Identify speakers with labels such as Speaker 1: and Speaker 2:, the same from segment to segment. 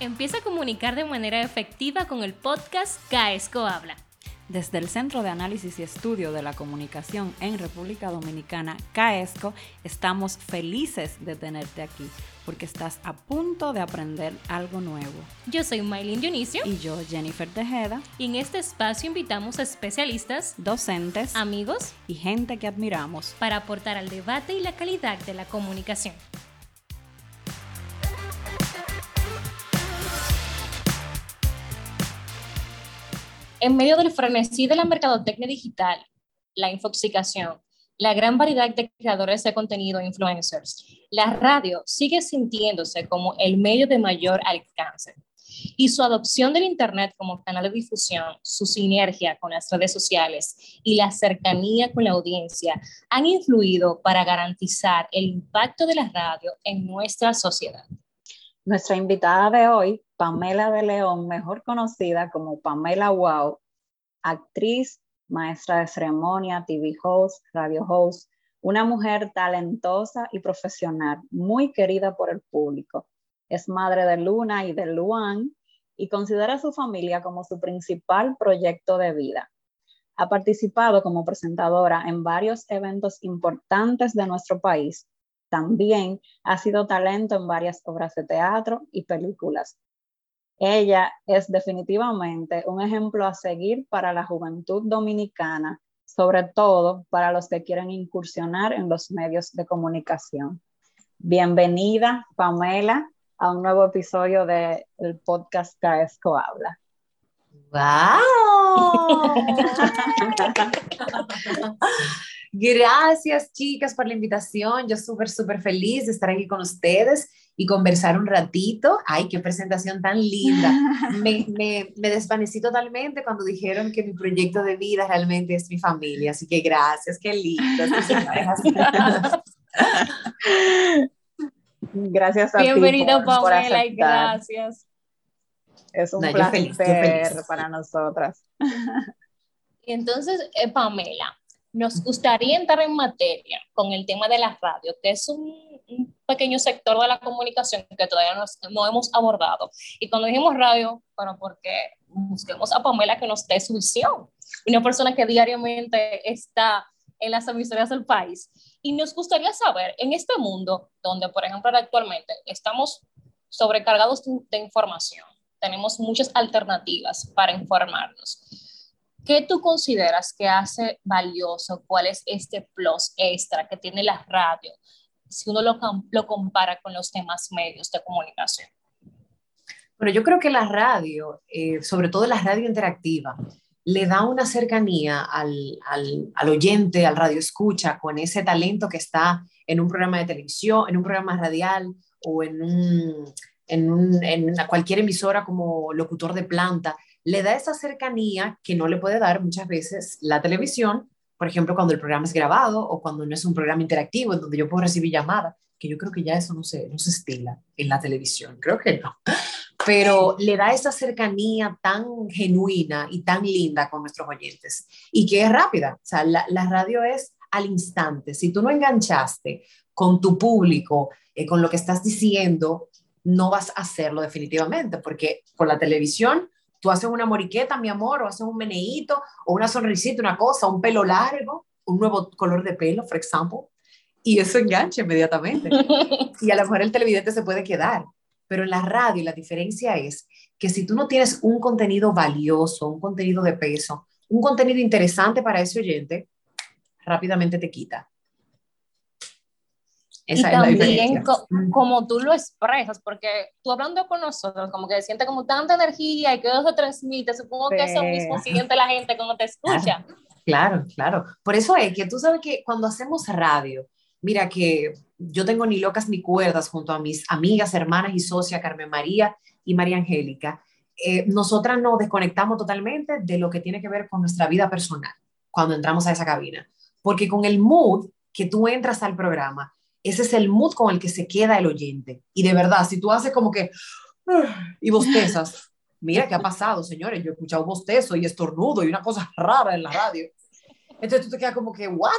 Speaker 1: Empieza a comunicar de manera efectiva con el podcast Caesco Habla.
Speaker 2: Desde el Centro de Análisis y Estudio de la Comunicación en República Dominicana, CAESCO, estamos felices de tenerte aquí porque estás a punto de aprender algo nuevo.
Speaker 1: Yo soy Maylin Dionisio.
Speaker 2: Y yo, Jennifer Tejeda.
Speaker 1: Y en este espacio invitamos a especialistas,
Speaker 2: docentes,
Speaker 1: amigos
Speaker 2: y gente que admiramos
Speaker 1: para aportar al debate y la calidad de la comunicación. En medio del frenesí de la mercadotecnia digital, la infoxicación, la gran variedad de creadores de contenido e influencers, la radio sigue sintiéndose como el medio de mayor alcance. Y su adopción del Internet como canal de difusión, su sinergia con las redes sociales y la cercanía con la audiencia han influido para garantizar el impacto de la radio en nuestra sociedad.
Speaker 2: Nuestra invitada de hoy, Pamela de León, mejor conocida como Pamela Wow, actriz, maestra de ceremonia, TV host, radio host, una mujer talentosa y profesional, muy querida por el público. Es madre de Luna y de Luan y considera a su familia como su principal proyecto de vida. Ha participado como presentadora en varios eventos importantes de nuestro país también ha sido talento en varias obras de teatro y películas. Ella es definitivamente un ejemplo a seguir para la juventud dominicana, sobre todo para los que quieren incursionar en los medios de comunicación. Bienvenida, Pamela, a un nuevo episodio del podcast Caesco Habla.
Speaker 3: ¡Wow! Gracias, chicas, por la invitación. Yo súper, súper feliz de estar aquí con ustedes y conversar un ratito. Ay, qué presentación tan linda. Me, me, me, desvanecí totalmente cuando dijeron que mi proyecto de vida realmente es mi familia. Así que gracias, qué lindo.
Speaker 2: gracias a
Speaker 1: Bienvenido, Pamela, y gracias.
Speaker 2: Es un placer para nosotras.
Speaker 1: Y entonces, eh, Pamela, nos gustaría entrar en materia con el tema de la radio, que es un, pequeño sector de la comunicación que todavía no hemos abordado. Y cuando dijimos radio, bueno, porque busquemos a Pamela que nos dé su visión, una persona que diariamente está en las emisoras del país. Y nos gustaría saber, en este mundo donde, por ejemplo, actualmente estamos sobrecargados de información, tenemos muchas alternativas para informarnos ¿Qué tú consideras que hace valioso? ¿Cuál es este plus extra que tiene la radio si uno lo, compara con los demás medios de comunicación?
Speaker 3: Bueno, yo creo que la radio, eh, sobre todo la radio interactiva, le da una cercanía al, oyente, al radio escucha, con ese talento que está en un programa de televisión, en un programa radial o en cualquier emisora como locutor de planta le da esa cercanía que no le puede dar muchas veces la televisión, por ejemplo, cuando el programa es grabado o cuando no es un programa interactivo en donde yo puedo recibir llamadas, que yo creo que ya eso no se, no se estila en la televisión, creo que no. Pero le da esa cercanía tan genuina y tan linda con nuestros oyentes y que es rápida. O sea, la, la radio es al instante. Si tú no enganchaste con tu público, eh, con lo que estás diciendo, no vas a hacerlo definitivamente, porque con la televisión Tú haces una moriqueta, mi amor, o haces un meneíto, o una sonrisita, una cosa, un pelo largo, un nuevo color de pelo, por ejemplo, y eso engancha inmediatamente. Y a lo mejor el televidente se puede quedar. Pero en la radio la diferencia es que si tú no tienes un contenido valioso, un contenido de peso, un contenido interesante para ese oyente, rápidamente te quita
Speaker 1: y también como tú lo expresas, porque tú hablando con nosotros, como que siente como tanta energía y que eso se transmite, supongo que eso mismo siente la gente cuando te escucha.
Speaker 3: Claro, claro. Por eso es que tú sabes que cuando hacemos radio, mira que yo tengo ni locas ni cuerdas junto a mis amigas, hermanas y socia Carmen María y María Angélica, eh, nosotras nos desconectamos totalmente de lo que tiene que ver con nuestra vida personal cuando entramos a esa cabina, porque con el mood que tú entras al programa, ese es el mood con el que se queda el oyente. Y de verdad, si tú haces como que y bostezas, mira qué ha pasado, señores, yo he escuchado bostezo y estornudo y una cosa rara en la radio. Entonces tú te quedas como que, ¿what?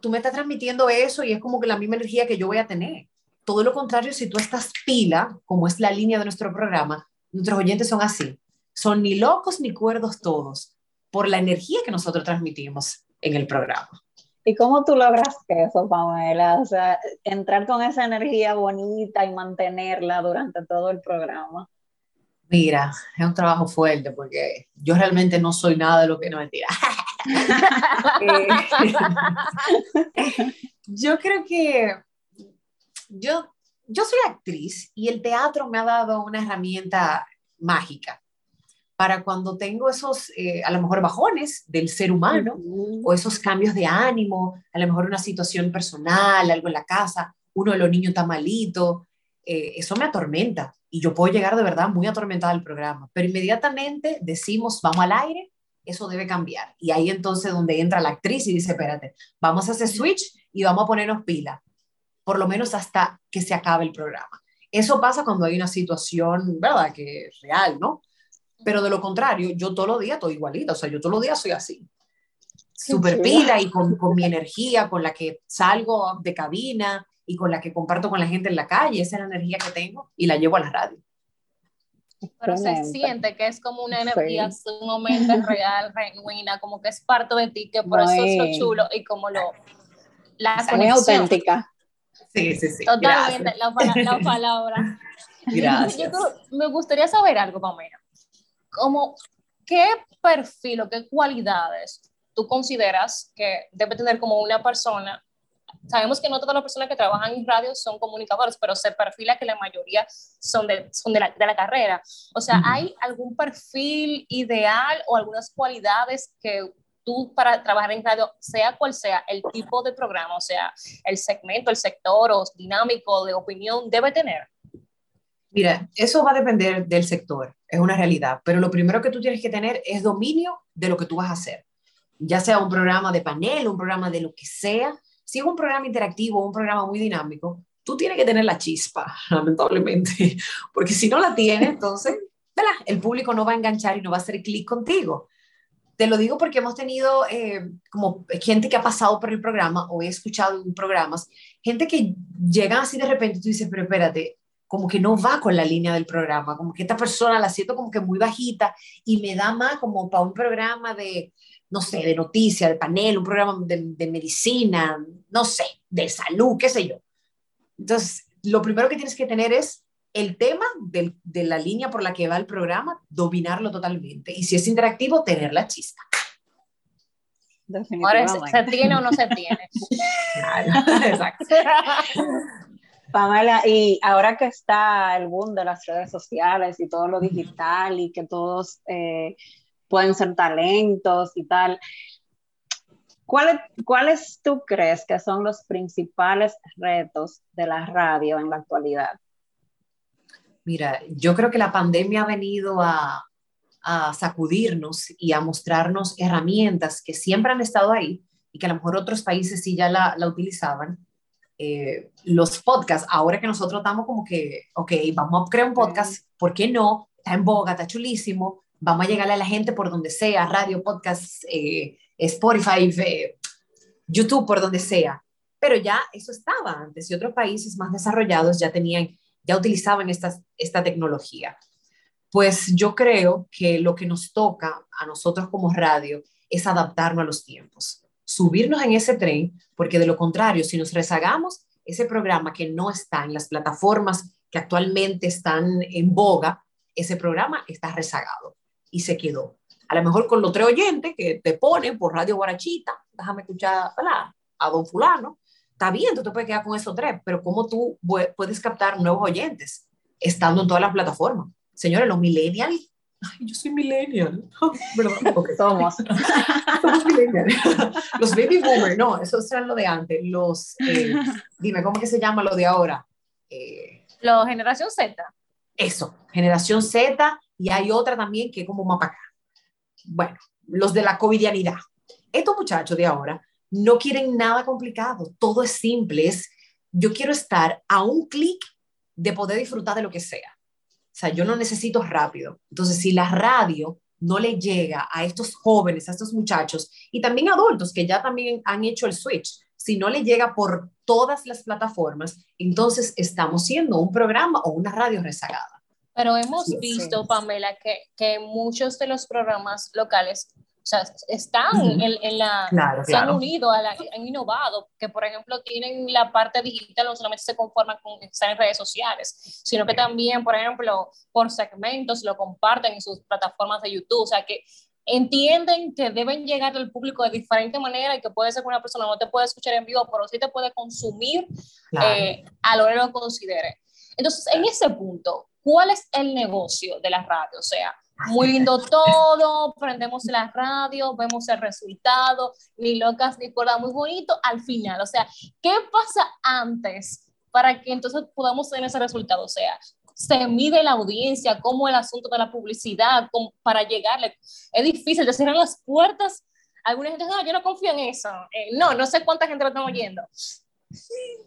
Speaker 3: Tú me estás transmitiendo eso y es como que la misma energía que yo voy a tener. Todo lo contrario, si tú estás pila, como es la línea de nuestro programa, nuestros oyentes son así. Son ni locos ni cuerdos todos, por la energía que nosotros transmitimos en el programa.
Speaker 2: ¿Y cómo tú logras eso, Pamela? O sea, entrar con esa energía bonita y mantenerla durante todo el programa.
Speaker 3: Mira, es un trabajo fuerte porque yo realmente no soy nada de lo que no mentira. Yo creo que yo, yo soy actriz y el teatro me ha dado una herramienta mágica para cuando tengo esos, eh, a lo mejor, bajones del ser humano o esos cambios de ánimo, a lo mejor una situación personal, algo en la casa, uno de los niños está malito, eh, eso me atormenta y yo puedo llegar de verdad muy atormentada al programa, pero inmediatamente decimos, vamos al aire, eso debe cambiar. Y ahí entonces donde entra la actriz y dice, espérate, vamos a hacer switch y vamos a ponernos pila, por lo menos hasta que se acabe el programa. Eso pasa cuando hay una situación, ¿verdad? Que es real, ¿no? Pero de lo contrario, yo todos los días estoy igualita, o sea, yo todos los días soy así. Súper pila y con, con, mi energía, con la que salgo de cabina y con la que comparto con la gente en la calle, esa es la energía que tengo y la llevo a la radio.
Speaker 1: Pero se siente que es como una energía sumamente real, genuina, como que es parte de ti, que por eso es lo chulo y como lo...
Speaker 2: La Muy auténtica.
Speaker 3: Sí, sí, sí.
Speaker 1: Totalmente, la, la, palabra.
Speaker 3: Gracias.
Speaker 1: me gustaría saber algo, Pamela como, ¿qué perfil o qué cualidades tú consideras que debe tener como una persona? Sabemos que no todas las personas que trabajan en radio son comunicadores, pero se perfila que la mayoría son de, son de, la, de la carrera. O sea, ¿hay algún perfil ideal o algunas cualidades que tú para trabajar en radio, sea cual sea el tipo de programa, o sea, el segmento, el sector o dinámico de opinión, debe tener?
Speaker 3: Mira, eso va a depender del sector, es una realidad, pero lo primero que tú tienes que tener es dominio de lo que tú vas a hacer, ya sea un programa de panel, un programa de lo que sea, si es un programa interactivo, un programa muy dinámico, tú tienes que tener la chispa, lamentablemente, porque si no la tienes, entonces el público no va a enganchar y no va a hacer clic contigo. Te lo digo porque hemos tenido eh, como gente que ha pasado por el programa o he escuchado en programas, gente que llega así de repente y tú dices, pero espérate, como que no va con la línea del programa, como que esta persona la siento como que muy bajita y me da más como para un programa de, no sé, de noticias, de panel, un programa de, medicina, no sé, de salud, qué sé yo. Entonces, lo primero que tienes que tener es el tema de la línea por la que va el programa, dominarlo totalmente. Y si es interactivo, tener la chispa.
Speaker 1: Ahora, ¿se tiene o no se tiene?
Speaker 3: exacto.
Speaker 2: Pamela, y ahora que está el boom de las redes sociales y todo lo digital y que todos eh, pueden ser talentos y tal, ¿cuáles, ¿cuáles tú crees que son los principales retos de la radio en la actualidad?
Speaker 3: Mira, yo creo que la pandemia ha venido a, a sacudirnos y a mostrarnos herramientas que siempre han estado ahí y que a lo mejor otros países sí ya la, la utilizaban, eh, los podcasts, ahora que nosotros estamos como que, ok, vamos a crear un podcast, ¿por qué no? Está en boga, está chulísimo, vamos a llegarle a la gente por donde sea, radio, podcast, eh, Spotify, eh, YouTube, por donde sea. Pero ya eso estaba antes y otros países más desarrollados ya tenían, ya utilizaban esta, esta tecnología. Pues yo creo que lo que nos toca a nosotros como radio es adaptarnos a los tiempos subirnos en ese tren, porque de lo contrario, si nos rezagamos, ese programa que no está en las plataformas que actualmente están en boga, ese programa está rezagado y se quedó. A lo mejor con los tres oyentes que te ponen por Radio Guarachita, déjame escuchar a don fulano, está bien, tú te puedes quedar con esos tres, pero ¿cómo tú puedes captar nuevos oyentes estando en todas las plataformas? Señores, los millennials Ay, yo soy millennial. ¿Verdad?
Speaker 2: Somos.
Speaker 3: Somos millennials. Los baby boomers, no, eso era lo de antes. Los, eh, dime, ¿cómo que se llama lo de ahora?
Speaker 1: Eh, la generación Z.
Speaker 3: Eso, generación Z, y hay otra también que es como más para acá. Bueno, los de la covidianidad. Estos muchachos de ahora no quieren nada complicado, todo es simple, es yo quiero estar a un clic de poder disfrutar de lo que sea. O sea, yo no necesito rápido. Entonces, si la radio no le llega a estos jóvenes, a estos muchachos y también adultos que ya también han hecho el switch, si no le llega por todas las plataformas, entonces estamos siendo un programa o una radio rezagada.
Speaker 1: Pero hemos visto, Pamela, que, que muchos de los programas locales o sea, están en, la, se han unido, a la, han innovado, que por ejemplo tienen la parte digital, no solamente se conforman con estar en redes sociales, sino que también, por ejemplo, por segmentos lo comparten en sus plataformas de YouTube, o sea, que entienden que deben llegar al público de diferente manera y que puede ser que una persona no te puede escuchar en vivo, pero sí te puede consumir eh, a lo que lo considere. Entonces, en ese punto, ¿cuál es el negocio de la radio? O sea, muy lindo todo, prendemos la radio, vemos el resultado, ni locas ni por muy bonito al final. O sea, ¿qué pasa antes para que entonces podamos tener ese resultado? O sea, se mide la audiencia, cómo el asunto de la publicidad, para llegarle. Es difícil, te cierran las puertas. Alguna gente dice, no, yo no confío en eso. Eh, no, no sé cuánta gente lo está oyendo.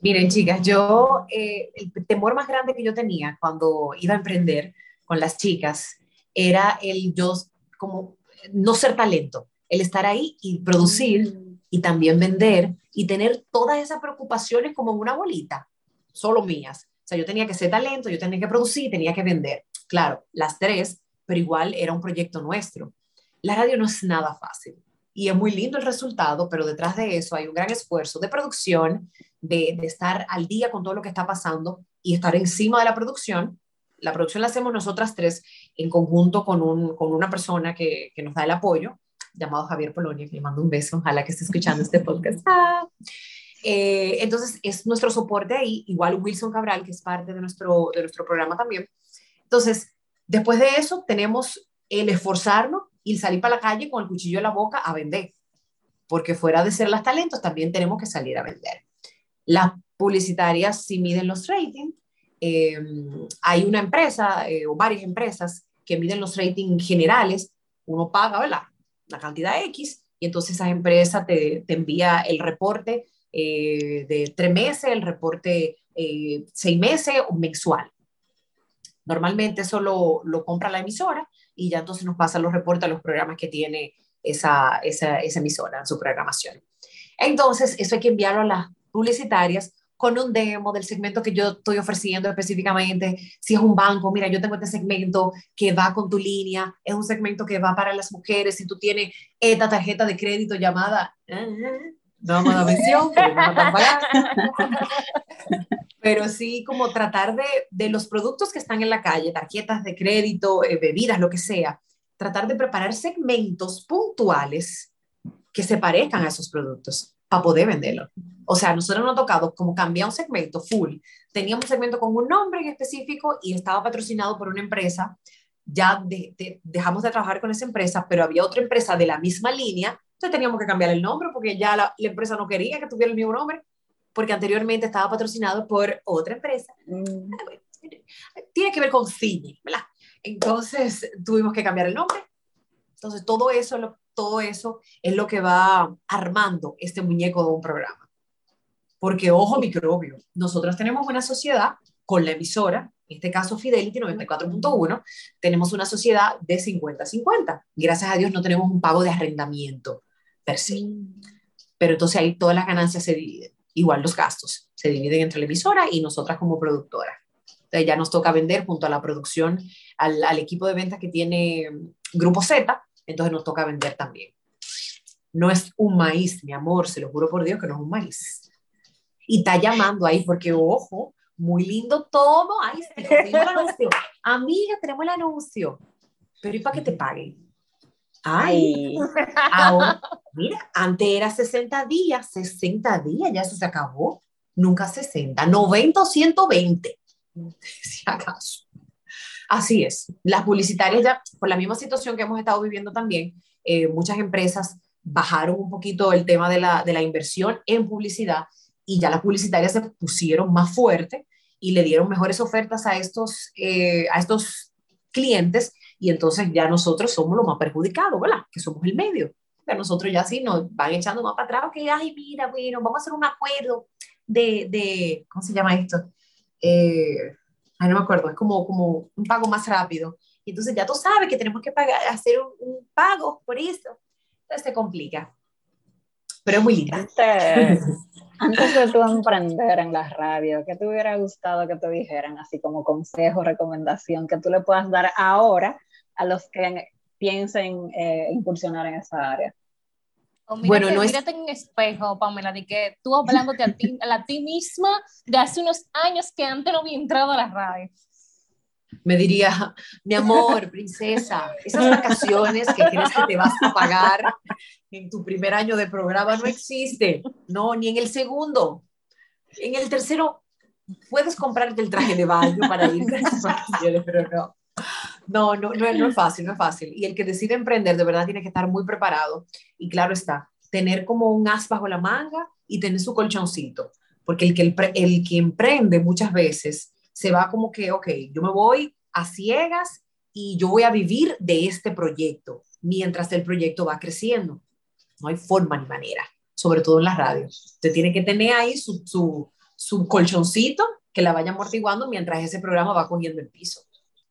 Speaker 3: Miren, chicas, yo, eh, el temor más grande que yo tenía cuando iba a emprender con las chicas era el yo como no ser talento, el estar ahí y producir mm. y también vender y tener todas esas preocupaciones como en una bolita, solo mías. O sea, yo tenía que ser talento, yo tenía que producir, tenía que vender. Claro, las tres, pero igual era un proyecto nuestro. La radio no es nada fácil y es muy lindo el resultado, pero detrás de eso hay un gran esfuerzo de producción, de, de estar al día con todo lo que está pasando y estar encima de la producción la producción la hacemos nosotras tres en conjunto con, un, con una persona que, que, nos da el apoyo, llamado Javier Polonia, que le mando un beso, ojalá que esté escuchando este podcast. Ah. Eh, entonces, es nuestro soporte ahí, igual Wilson Cabral, que es parte de nuestro, de nuestro programa también. Entonces, después de eso, tenemos el esforzarnos y salir para la calle con el cuchillo en la boca a vender, porque fuera de ser las talentos, también tenemos que salir a vender. Las publicitarias sí miden los ratings, eh, hay una empresa eh, o varias empresas que miden los ratings generales, uno paga. La cantidad X y entonces esa empresa te, envía el reporte eh, de tres meses, el reporte seis meses o mensual. Normalmente eso lo, lo, compra la emisora y ya entonces nos pasan los reportes a los programas que tiene esa, esa, esa emisora en su programación. Entonces, eso hay que enviarlo a las publicitarias con un demo del segmento que yo estoy ofreciendo específicamente. Si es un banco, mira, yo tengo este segmento que va con tu línea, es un segmento que va para las mujeres. Si tú tienes esta tarjeta de crédito llamada, no vamos a dar mención, pero sí como tratar de, de, los productos que están en la calle, tarjetas de crédito, eh, bebidas, lo que sea, tratar de preparar segmentos puntuales que se parezcan a esos productos para poder venderlo. O sea, nosotros nos ha tocado como cambiar un segmento full. Teníamos un segmento con un nombre en específico y estaba patrocinado por una empresa. Ya dejamos de trabajar con esa empresa, pero había otra empresa de la misma línea. Entonces teníamos que cambiar el nombre porque ya la, empresa no quería que tuviera el mismo nombre, porque anteriormente estaba patrocinado por otra empresa. Mm. Tiene que ver con cine, ¿verdad? Entonces tuvimos que cambiar el nombre. Entonces todo eso todo eso es lo que va armando este muñeco de un programa. Porque, ojo, microbio, nosotros tenemos una sociedad con la emisora, en este caso Fidelity 94.1, tenemos una sociedad de 50-50. Gracias a Dios no tenemos un pago de arrendamiento per se. Pero entonces ahí todas las ganancias se dividen. Igual los gastos se dividen entre la emisora y nosotras como productora. Entonces ya nos toca vender junto a la producción, al, al equipo de ventas que tiene Grupo Z, entonces nos toca vender también. No es un maíz, mi amor, se lo juro por Dios que no es un maíz. Y está llamando ahí porque, ojo, muy lindo todo. Ay, tenemos el anuncio. Amiga, tenemos el anuncio. Pero ¿y para que te paguen? Ay, ahora, mira, antes era 60 días, 60 días, ya eso se acabó. Nunca 60, 90 o 120, si acaso. Así es. Las publicitarias ya, por la misma situación que hemos estado viviendo también, eh, muchas empresas bajaron un poquito el tema de la, de la inversión en publicidad y ya las publicitarias se pusieron más fuerte y le dieron mejores ofertas a estos, eh, a estos clientes y entonces ya nosotros somos los más perjudicados, ¿verdad? Que somos el medio. Pero nosotros ya sí nos van echando más para atrás, que, ay, mira, bueno, vamos a hacer un acuerdo de, de ¿cómo se llama esto? Eh, ay, no me acuerdo, es como, como un pago más rápido y entonces ya tú sabes que tenemos que pagar, hacer un, un pago por eso. Entonces se complica. Pero es muy linda.
Speaker 2: Antes de tú emprender en la radio, ¿qué te hubiera gustado que te dijeran, así como consejo, recomendación, que tú le puedas dar ahora a los que piensen eh, incursionar en esa área?
Speaker 1: Mírate, bueno, no mírate es... en un espejo, Pamela, de que tú hablándote a ti, a ti misma de hace unos años que antes no había entrado a la radio.
Speaker 3: Me diría, mi amor, princesa, esas vacaciones que crees que te vas a pagar en tu primer año de programa no existe, no, ni en el segundo. En el tercero puedes comprarte el traje de baño para ir pero no. No, no, no, no es fácil, no es fácil. Y el que decide emprender de verdad tiene que estar muy preparado y claro está, tener como un as bajo la manga y tener su colchoncito, porque el que, el, el que emprende muchas veces se va como que, ok, yo me voy a ciegas y yo voy a vivir de este proyecto mientras el proyecto va creciendo. No hay forma ni manera, sobre todo en las radios. Usted tiene que tener ahí su, su, su colchoncito que la vaya amortiguando mientras ese programa va cogiendo el piso.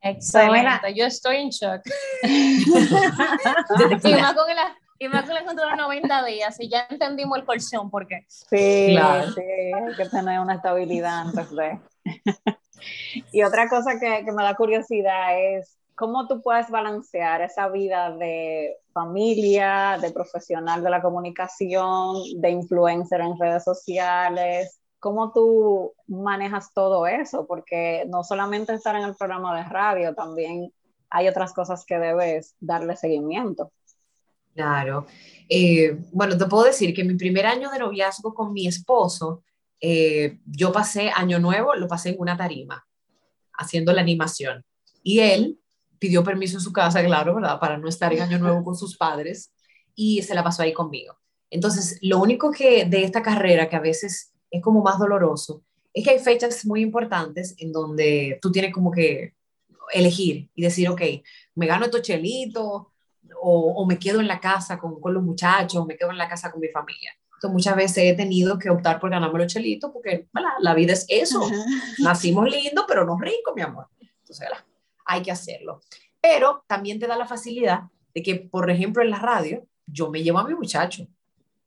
Speaker 1: Excelente, yo estoy en shock. y más con la, y más con el de 90 días, y ya entendimos el colchón, ¿por qué?
Speaker 2: Sí, claro. sí, hay que tener una estabilidad antes de... y otra cosa que, me da curiosidad es cómo tú puedes balancear esa vida de familia, de profesional de la comunicación, de influencer en redes sociales, ¿Cómo tú manejas todo eso? Porque no solamente estar en el programa de radio, también hay otras cosas que debes darle seguimiento.
Speaker 3: Claro. Eh, bueno, te puedo decir que mi primer año de noviazgo con mi esposo, eh, yo pasé año nuevo, lo pasé en una tarima, haciendo la animación. Y él pidió permiso en su casa, claro, ¿verdad? Para no estar en año nuevo con sus padres y se la pasó ahí conmigo. Entonces, lo único que de esta carrera que a veces es como más doloroso, es que hay fechas muy importantes en donde tú tienes como que elegir y decir, ok, me gano estos chelitos o, me quedo en la casa con, con los muchachos, o me quedo en la casa con mi familia. Muchas veces he tenido que optar por ganarme los chelitos porque bueno, la vida es eso. Nacimos lindos, pero no ricos, mi amor. Entonces hay que hacerlo. Pero también te da la facilidad de que, por ejemplo, en la radio, yo me llevo a mi muchacho.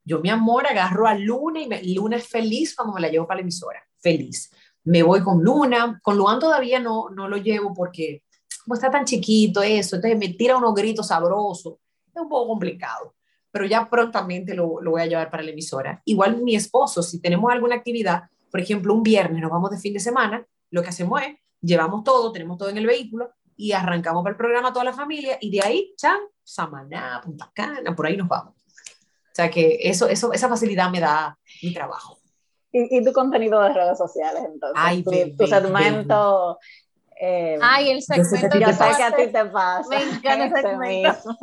Speaker 3: Yo, mi amor, agarro a Luna y me, Luna es feliz cuando me la llevo para la emisora, feliz. Me voy con Luna, con Luan todavía no, no lo llevo porque como está tan chiquito eso, entonces me tira unos gritos sabrosos, es un poco complicado, pero ya prontamente lo, lo voy a llevar para la emisora. Igual mi esposo, si tenemos alguna actividad, por ejemplo, un viernes nos vamos de fin de semana, lo que hacemos es, llevamos todo, tenemos todo en el vehículo y arrancamos para el programa toda la familia y de ahí, chan, Samaná, Punta Cana, por ahí nos vamos. O sea que eso, eso, esa facilidad me da mi trabajo.
Speaker 2: ¿Y, y tu contenido de redes sociales entonces? Ay, tu, bebé, tu segmento...
Speaker 1: Eh, Ay, el segmento.
Speaker 2: Yo sé que a ti te pasa.
Speaker 1: Me encanta el segmento.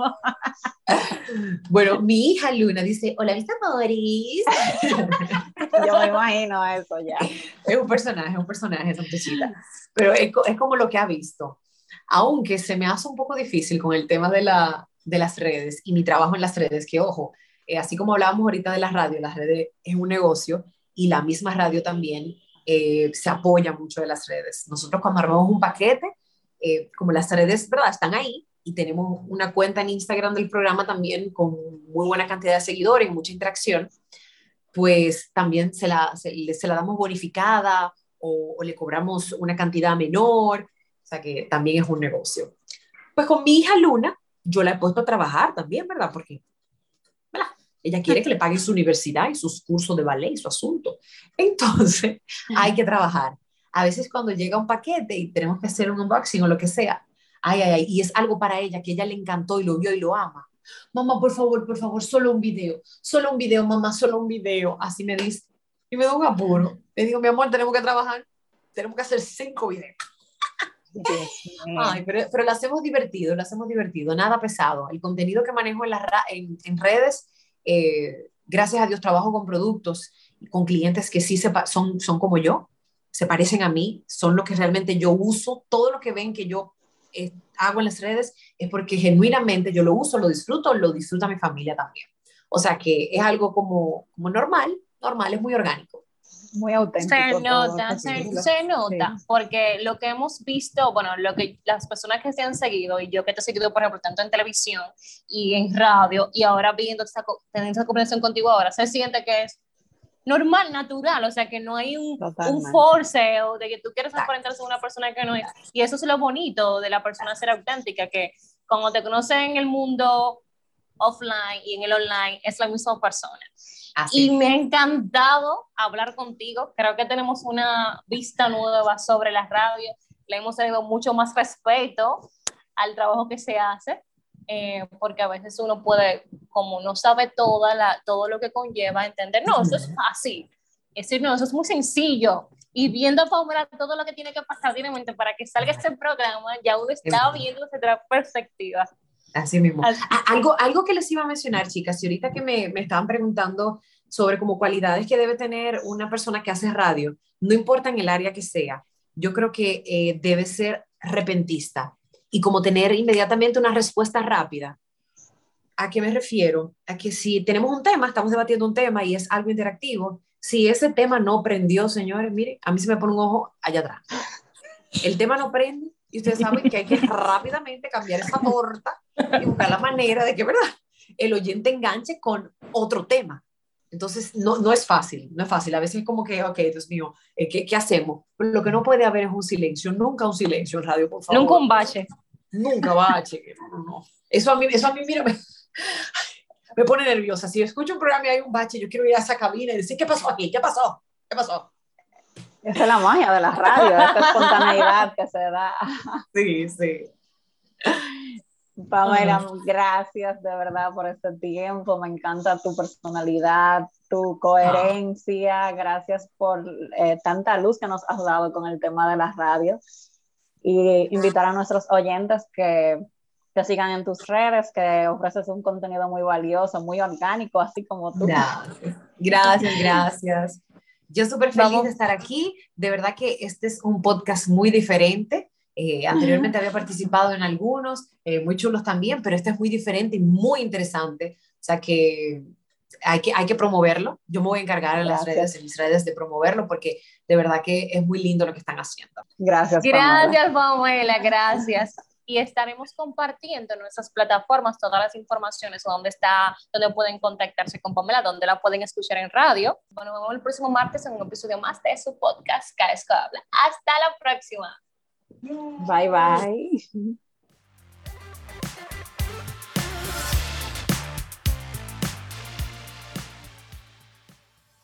Speaker 3: bueno, mi hija Luna dice, hola, ¿viste Moris?
Speaker 2: Yo me imagino eso ya.
Speaker 3: Es un personaje, es un personaje, esa muchachita. Pero es, es, como lo que ha visto. Aunque se me hace un poco difícil con el tema de, la, de las redes y mi trabajo en las redes, que ojo, eh, así como hablábamos ahorita de las radios, las redes es un negocio y la misma radio también eh, se apoya mucho de las redes. Nosotros cuando armamos un paquete, eh, como las redes, ¿verdad? Están ahí y tenemos una cuenta en Instagram del programa también con muy buena cantidad de seguidores, mucha interacción, pues también se la, se, la damos bonificada o, o le cobramos una cantidad menor, o sea que también es un negocio. Pues con mi hija Luna, yo la he puesto a trabajar también, ¿verdad? Porque ella quiere que le paguen su universidad y sus cursos de ballet y su asunto. Entonces, hay que trabajar. A veces cuando llega un paquete y tenemos que hacer un unboxing o lo que sea, ay, ay, ay, y es algo para ella que ella le encantó y lo vio y lo ama. Mamá, por favor, por favor, solo un video, solo un video, mamá, solo un video. Así me dice. Y me da un apuro. Le digo, mi amor, tenemos que trabajar, tenemos que hacer cinco videos. Ay, pero, pero lo hacemos divertido, lo hacemos divertido, nada pesado. El contenido que manejo en, las en, en redes eh, gracias a Dios trabajo con productos, con clientes que sí se son, son como yo, se parecen a mí, son lo que realmente yo uso, todo lo que ven que yo eh, hago en las redes es porque genuinamente yo lo uso, lo disfruto, lo disfruta mi familia también. O sea que es algo como, como normal, normal, es muy orgánico.
Speaker 2: Muy auténtico.
Speaker 1: Se nota, se, nota, porque lo que hemos visto, bueno, lo que las personas que se han seguido, y yo que te he seguido, por ejemplo, tanto en televisión y en radio, y ahora viendo esta, teniendo esta conversación contigo ahora, se siente que es normal, natural, o sea, que no hay un, un force o de que tú quieres aparentarse a una persona que no es. Y eso es lo bonito de la persona ser auténtica, que cuando te conocen en el mundo offline y en el online, es la misma persona. Y me ha encantado hablar contigo. Creo que tenemos una vista nueva sobre la radio. Le hemos tenido mucho más respeto al trabajo que se hace, eh, porque a veces uno puede, como no sabe toda la, todo lo que conlleva, entender, no, eso es fácil. Es decir, no, eso es muy sencillo. Y viendo a todo lo que tiene que pasar directamente para que salga este programa, ya uno está viendo desde otra perspectiva.
Speaker 3: Así mismo. Ah, algo, algo que les iba a mencionar, chicas, y ahorita que me, me estaban preguntando sobre como cualidades que debe tener una persona que hace radio, no importa en el área que sea, yo creo que eh, debe ser repentista y como tener inmediatamente una respuesta rápida. ¿A qué me refiero? A que si tenemos un tema, estamos debatiendo un tema y es algo interactivo, si ese tema no prendió, señores, mire, a mí se me pone un ojo allá atrás. El tema no prende, y ustedes saben que hay que rápidamente cambiar esa torta y buscar la manera de que, ¿verdad? El oyente enganche con otro tema. Entonces, no, no es fácil, no es fácil. A veces es como que, ok, Dios mío, eh, ¿qué, ¿qué, hacemos? Lo que no puede haber es un silencio, nunca un silencio en radio, por favor.
Speaker 1: Nunca un bache.
Speaker 3: Nunca bache, no, no. Eso a mí, eso a mí, mira, me, me pone nerviosa. Si escucho un programa y hay un bache, yo quiero ir a esa cabina y decir, ¿qué pasó aquí? ¿Qué pasó? ¿Qué pasó?
Speaker 2: Esa es la magia de la radio, esta espontaneidad que se da.
Speaker 3: Sí, sí.
Speaker 2: Pamela, gracias de verdad por este tiempo. Me encanta tu personalidad, tu coherencia. Gracias por eh, tanta luz que nos has dado con el tema de la radio. Y invitar a nuestros oyentes que te sigan en tus redes, que ofreces un contenido muy valioso, muy orgánico, así como tú.
Speaker 3: Gracias, gracias. gracias. Yo súper feliz de estar aquí. De verdad que este es un podcast muy diferente. Eh, anteriormente había participado en algunos, eh, muy chulos también, pero este es muy diferente y muy interesante. O sea que hay que, hay que promoverlo. Yo me voy a encargar en las redes, en mis redes, de promoverlo porque de verdad que es muy lindo lo que están haciendo.
Speaker 2: Gracias.
Speaker 1: Gracias, Pamela, gracias y estaremos compartiendo en nuestras plataformas todas las informaciones donde está, donde pueden contactarse con Pamela, donde la pueden escuchar en radio. Bueno, nos vemos el próximo martes en un episodio más de su podcast, Caesco Habla. Hasta la próxima.
Speaker 2: Bye bye.